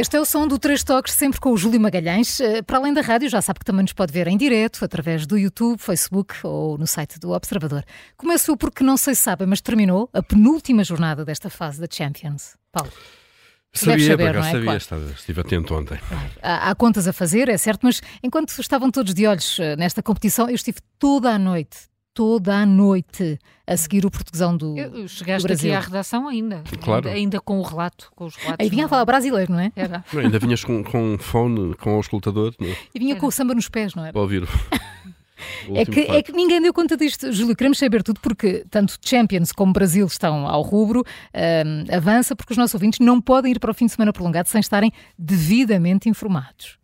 Este é o som do Três Toques, sempre com o Júlio Magalhães. Eh, para além da rádio, já sabe que também nos pode ver em direto, através do YouTube, Facebook ou no site do Observador. Começou porque não sei se sabem, mas terminou a penúltima jornada desta fase da Champions. Paulo. Sabia, saber, não é? sabia, Claro. estava- estive atento ontem. Há, há contas a fazer, é certo, mas enquanto estavam todos de olhos eh, nesta competição, eu estive toda a noite, toda a noite, a seguir o Portuguesão do, Eu- do Chegaste Brasil. aqui à redação ainda. Claro. Ainda, ainda com o relato, com os relatos. Aí vinha a não- falar brasileiro, não é? Era. Não, ainda vinhas com, com um fone, com o escutador, não é? E vinha com o samba nos pés, não é? para ouvir. É que, é que ninguém deu conta disto, Júlio. Queremos saber tudo porque tanto Champions como Brasil estão ao rubro. Ahm, avança porque os nossos ouvintes não podem ir para o fim de semana prolongado sem estarem devidamente informados.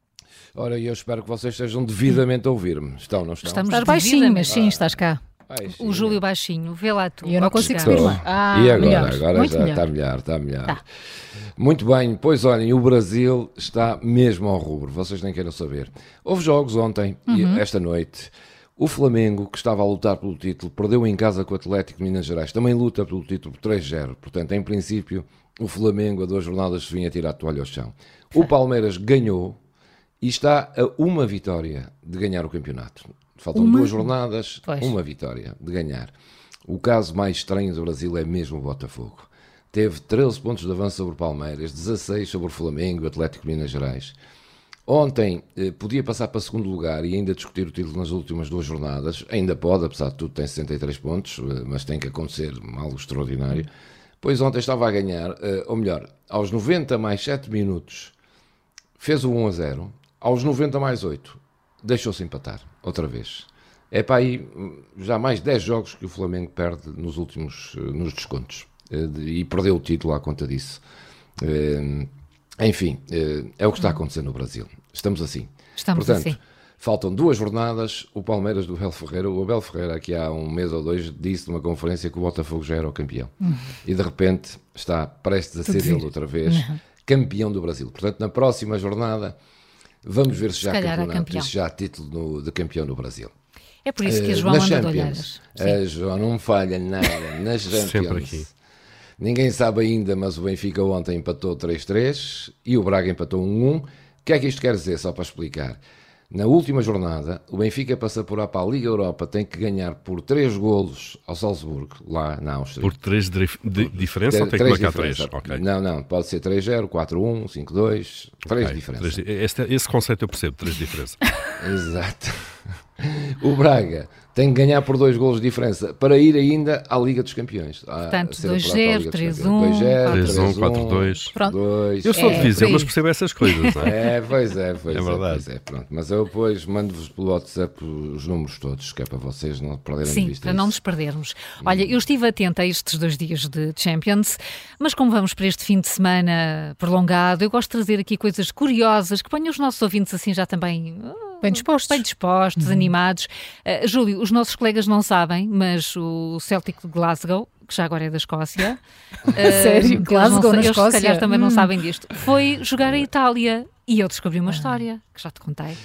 Ora, eu espero que vocês estejam devidamente a ouvir-me. Estão, não estão? Estamos Estás baixinho, mas sim, estás cá. Ai, sim. O Júlio Baixinho, vê lá tu. E eu não consigo subir mais. Ah, e agora? melhor, agora muito já melhor. está melhor, está melhor. Tá. Muito bem, pois olhem, o Brasil está mesmo ao rubro, vocês nem queiram saber. Houve jogos ontem e Uhum. esta noite. O Flamengo, que estava a lutar pelo título, perdeu em casa com o Atlético de Minas Gerais. Também luta pelo título por 3-0. Portanto, em princípio, o Flamengo a duas jornadas se vinha tirar a toalha ao chão. O Palmeiras ganhou e está a uma vitória de ganhar o campeonato. Faltam Uma? duas jornadas, Pois. uma vitória de ganhar. O caso mais estranho do Brasil é mesmo o Botafogo. Teve 13 pontos de avanço sobre o Palmeiras, 16 sobre o Flamengo e o Atlético de Minas Gerais. Ontem eh, podia passar para segundo lugar e ainda discutir o título nas últimas duas jornadas. Ainda pode, apesar de tudo, tem 63 pontos, eh, mas tem que acontecer algo extraordinário. Pois ontem estava a ganhar, eh, ou melhor, aos 90 mais 7 minutos, fez o 1 a 0. Aos 90 mais 8, deixou-se empatar, outra vez. É para aí hum, já mais 10 jogos que o Flamengo perde nos últimos, eh, nos descontos. Eh, E perdeu o título à conta disso. Eh, Enfim, é o que está a acontecer no Brasil. Estamos assim. Estamos Portanto, assim. faltam duas jornadas. O Palmeiras do Abel Ferreira. O Abel Ferreira, aqui há um mês ou dois, disse numa conferência que o Botafogo já era o campeão. E de repente está prestes a ser vir. ele outra vez campeão do Brasil. Portanto, na próxima jornada, vamos ver se já campeonato campeão. se já há título no- de campeão no Brasil. É por isso que a Eh, João na anda Champions, a João não falha nada nas Champions. Sempre aqui. Ninguém sabe ainda, mas o Benfica ontem empatou 3-3 e o Braga empatou 1-1. O que é que isto quer dizer, só para explicar? Na última jornada, o Benfica passa por a para a Liga Europa, tem que ganhar por 3 golos ao Salzburgo, lá na Áustria. Por três de, de diferença ou tem que marcar três? diferença. Ok. Não, não, pode ser 3-0, 4-1, 5-2, 3 Ok, diferenças. três- este, esse conceito eu percebo, três diferenças. Exato. O Braga tem que ganhar por dois golos de diferença para ir ainda à Liga dos Campeões. A- Portanto, a ser apurado 2-0, para a Liga dos 3-1, Campeões. 2-0, 3-1, 3-1, 4-2. Pronto. 2. Eu sou É, de Viseu, mas percebo essas coisas, não é? É, pois é, pois É é, verdade. pois é, pronto. Mas eu depois mando-vos pelo WhatsApp os números todos, que é para vocês não perderem de Sim, vista para não isso. nos perdermos. Olha, eu estive atenta a estes dois dias de Champions, mas como vamos para este fim de semana prolongado, eu gosto de trazer aqui coisas curiosas que ponham os nossos ouvintes assim já também ah, Bem dispostos. bem dispostos, animados. Ah, Júlio, os nossos colegas não sabem, mas o Celtic de Glasgow, que já agora é da Escócia, ah, Sério? eles Glasgow, não, na eles Escócia? se calhar também não Hum. sabem disto, foi jogar a Itália. E eu descobri uma história que já te contei.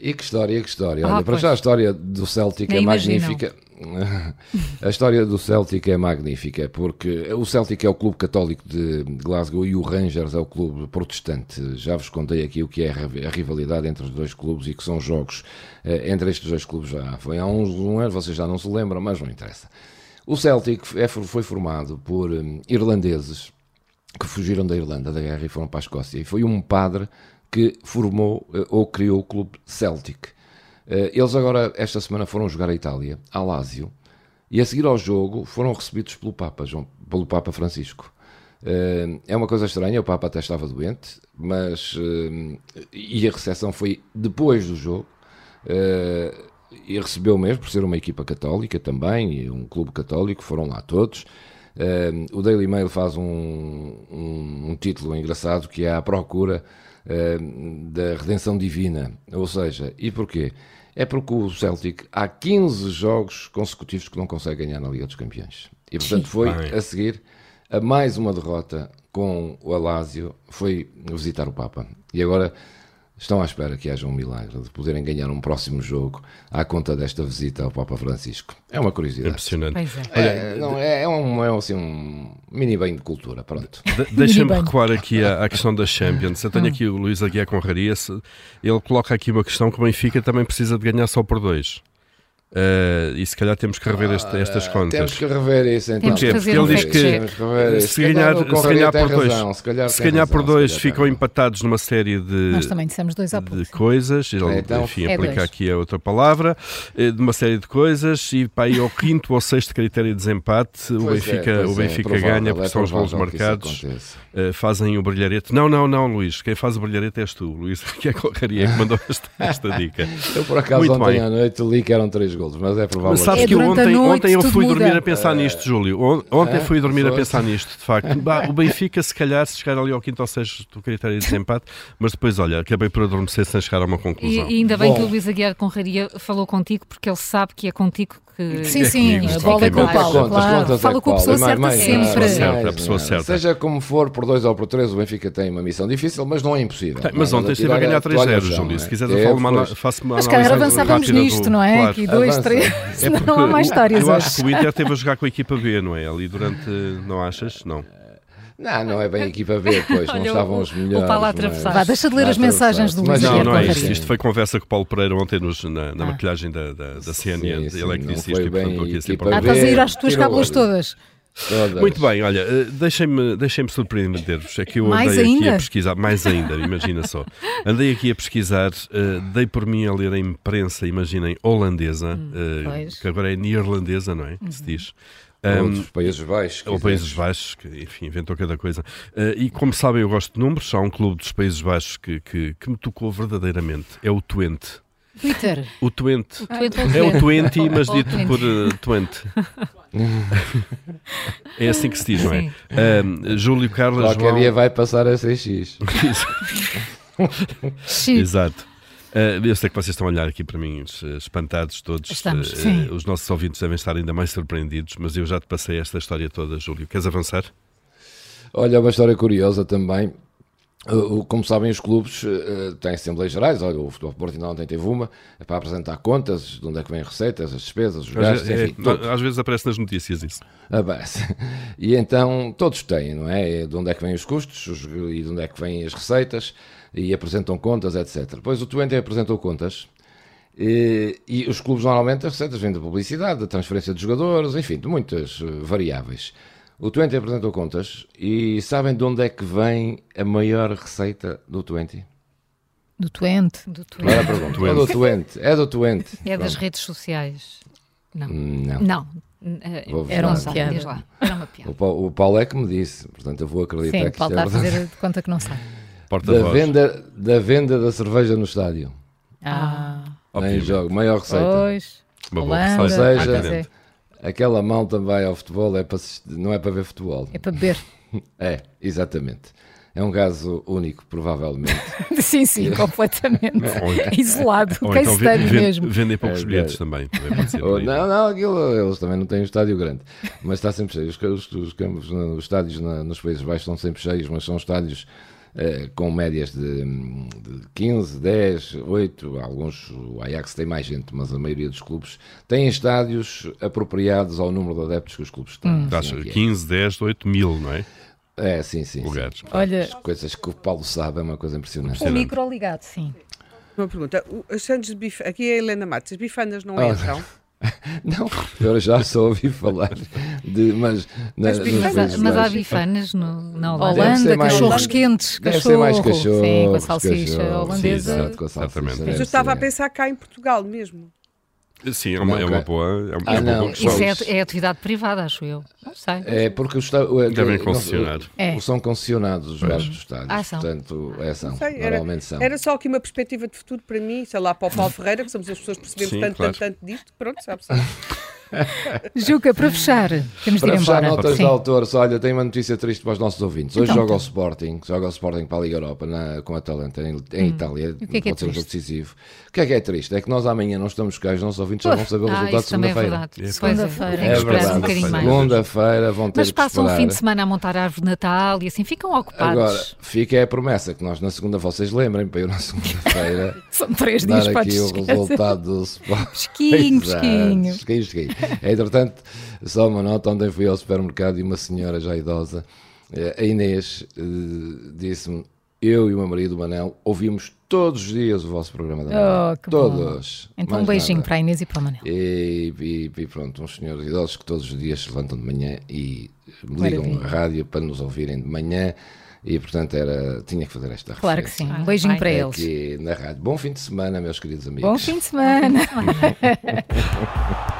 E que história, e que história. Ah, Olha, para já a história do Celtic Nem é imaginam. magnífica. a história do Celtic é magnífica, porque o Celtic é o clube católico de Glasgow e o Rangers é o clube protestante. Já vos contei aqui o que é a rivalidade entre os dois clubes e que são jogos eh, entre estes dois clubes já foi há uns um ano, vocês já não se lembram, mas não interessa. O Celtic é- foi formado por hum, irlandeses que fugiram da Irlanda da guerra e foram para a Escócia. E foi um padre que formou eh, ou criou o clube Celtic. Eh, Eles agora, esta semana, foram jogar a Itália, a Lásio, e a seguir ao jogo foram recebidos pelo Papa, João, pelo Papa Francisco. Eh, É uma coisa estranha, o Papa até estava doente, mas. E a recepção foi depois do jogo. E recebeu mesmo, por ser uma equipa católica também, e um clube católico, foram lá todos. Eh, o Daily Mail faz um, um, um título engraçado que é à procura uh, da redenção divina. Ou seja, e porquê? É porque o Celtic há 15 jogos consecutivos que não consegue ganhar na Liga dos Campeões. E portanto foi a seguir a mais uma derrota com o Alásio, foi visitar o Papa. E agora estão à espera que haja um milagre de poderem ganhar um próximo jogo à conta desta visita ao Papa Francisco. É uma curiosidade. Impressionante. É. É, não, é, é, um, é assim, um mini bem de cultura, pronto. De, Deixem-me recuar aqui à, questão das Champions. Eu tenho aqui o Luís Aguiar Conraria, ele coloca aqui uma questão que o Benfica também precisa de ganhar só por dois. Uh, e se calhar temos que rever este, estas ah, contas. Temos que rever isso então. Porque ele diz que se, ganhar, se ganhar por dois, razão, se, ganhar razão, por dois ficam empatados numa série de, Nós também dissemos dois de coisas. Ele, então, enfim, é aplica dois. aqui a outra palavra, eh, de uma série de coisas, e para aí ao quinto ou sexto critério de desempate, o Benfica, é, o Benfica é, ganha porque é são os gols marcados. Uh, fazem o brilharete. Não, não, não, Luís. Quem faz o brilharete és tu, Luís, que é Correria que mandou esta, esta dica. Eu por acaso Muito ontem bem. à noite li que eram três gols, mas é provável. Mas sabes é que ontem, ontem eu fui dormir a pensar nisto, Júlio. Ontem é? fui dormir a pensar nisto, de facto. o Benfica, se calhar, se chegar ali ao quinto ou sexto do critério de desempate, mas depois, olha, acabei por adormecer sem chegar a uma conclusão. E, e ainda bem Bom. que o Luís Aguiar Conraria falou contigo, porque ele sabe que é contigo que. Sim, sim, a bola é com o Paulo. Claro. Fala com a pessoa certa sempre. A pessoa certa. Seja como for, por dois ou por três, o Benfica tem uma missão difícil, mas não é impossível. Mas ontem esteve a ganhar 3-0, Júlio. Se quiseres, eu faço uma Mas calhar avançávamos nisto, não é? Aqui dois, três. Não há mais histórias Eu acho que o Inter esteve a jogar com a equipa B, não é? Ali durante. Não achas? Não. Não, não é bem a equipa B, pois, não estavam os melhores. O Paulo atravessar. Vá, deixa de ler as mensagens do Luís Não, não é isto. Isto foi conversa com o Paulo Pereira ontem nos, na, na ah. maquilhagem da, da, da CNN. Sim, sim, Ele é que disse isto e, portanto, aqui a ser Ah, estás a ir às tuas cábulas todas. Todas. Muito bem, olha, eh, deixem-me deixem surpreender-vos. É que eu mais andei ainda? aqui a pesquisar, mais ainda, imagina só. Andei aqui a pesquisar, uh, dei por mim a ler a imprensa, imaginem, holandesa, hum, uh, que agora é neerlandesa, não é? Que se diz. Um, Outros Países Baixos. Ou Países Baixos, que enfim, inventou cada coisa. Uh, e como sabem, eu gosto de números. Há um clube dos Países Baixos que, que, que me tocou verdadeiramente. É o Twente. Twitter. O Twente. É o Twente, mas dito por uh, Twente. é assim que se diz, não é? Um, Júlio Carlos. Qualquer João... dia vai passar a ser X. Exato. Uh, eu sei que vocês estão a olhar aqui para mim espantados todos. Estamos, uh, os nossos ouvintes devem estar ainda mais surpreendidos, mas eu já te passei esta história toda, Júlio. Queres avançar? Olha, uma história curiosa também. Como sabem, os clubes uh, têm Assembleias Gerais. Olha, o Futebol Porto ontem teve uma é para apresentar contas, de onde é que vêm receitas, as despesas, os gastos, é, enfim. É, às vezes aparece nas notícias isso. Aparece. E então todos têm, não é? De onde é que vêm os custos os, e de onde é que vêm as receitas e apresentam contas, etc. Depois o Twente apresentou contas e, e, os clubes normalmente as receitas vêm da publicidade, da transferência de jogadores, enfim, de muitas variáveis. O Twente apresentou contas e sabem de onde é que vem a maior receita do Twente? Do Twente. Do Twente. É, é do Twente. É do Twente. É das redes sociais. Não. Não. Não. Era uma piada. Lá. Era uma piada. O Paulo é que me disse, portanto eu vou acreditar Sim, que Paulo está é a fazer de conta que não sabe. Da venda, da venda da cerveja no estádio. Ah. Nem jogo, maior receita. Pois. Ou seja, aquela mão também ao futebol é para, não é para ver futebol. É para beber. É, exatamente. É um caso único, provavelmente. sim, sim, completamente. Isolado. Ou Quem então vende, mesmo. Vendem poucos é, bilhetes é. também. também Ou, não, não, aquilo, eles também não têm um estádio grande. Mas está sempre cheio. Os, os, os campos, os estádios na, nos Países Baixos estão sempre cheios, mas são estádios com médias de, de 15, 10, 8, alguns, o Ajax tem mais gente, mas a maioria dos clubes têm estádios apropriados ao número de adeptos que os clubes têm. Hum. Assim 15, 10, 8 mil, não é? É, sim, sim. Lugares. Sim. Olha, As coisas que o Paulo sabe é uma coisa impressionante. O micro ligado, sim. Uma pergunta. Os Santos de bif... Aqui é a Helena Matos. As bifanas não oh. entram? Não, eu já só ouvi falar de. Mas, mas, mas, mas há bifanas no, na Holanda, Holanda cachorros quentes, deve cachorro. ser mais cachorro. Sim, com a salsicha holandesa. Sim, exato, com a salsicha, Mas eu estava a pensar cá em Portugal mesmo. Sim, é uma, não, é uma boa, é uma, ah, boa questão. Isso é, é, atividade privada, acho eu. Não sei. É porque os estádios. Devem concessionar. É. São concessionados os gastos dos estádios. Ah, são. Portanto, é, são. Sei, normalmente era, são. Era só aqui uma perspectiva de futuro para mim, sei lá, para o Paulo Ferreira, que somos as pessoas que percebemos Sim, tanto, claro. tanto, tanto disto. Pronto, sabe-se. Juca, para fechar, temos para de ir fechar, embora. notas Sim. de autores. Olha, tenho uma notícia triste para os nossos ouvintes. Hoje então, joga o então. Sporting, joga o Sporting para a Liga Europa na, com a Talenta em, em hum. Itália. O que é que é pode ser um jogo decisivo. O que é que é triste? É que nós amanhã não estamos cá, os nossos ouvintes já vão saber o ah, resultado de segunda-feira. É segunda-feira, é, verdade. Um segunda-feira vão ter Mas passam um fim de semana a montar a árvore de Natal e assim ficam ocupados. Agora, fica a promessa que nós na segunda, vocês lembrem, para eu na segunda-feira. São três dias para aqui o resultado do Sporting. Pesquinho, pesquinho. Pesquinho, pesquinho. Entretanto, só uma nota: ontem fui ao supermercado e uma senhora já idosa, eh, a Inês, eh, disse-me eu e o meu marido, o Manel, ouvimos todos os dias o vosso programa da manhã. Oh, todos. Bom. Então um beijinho nada. para a Inês e para o Manel. E, e, e, pronto, uns senhores idosos que todos os dias se levantam de manhã e ligam Maravilha. a rádio para nos ouvirem de manhã. E portanto era, tinha que fazer esta Claro que sim, um beijinho para eles. Aqui na rádio. Bom fim de semana, meus queridos amigos. Bom fim de semana.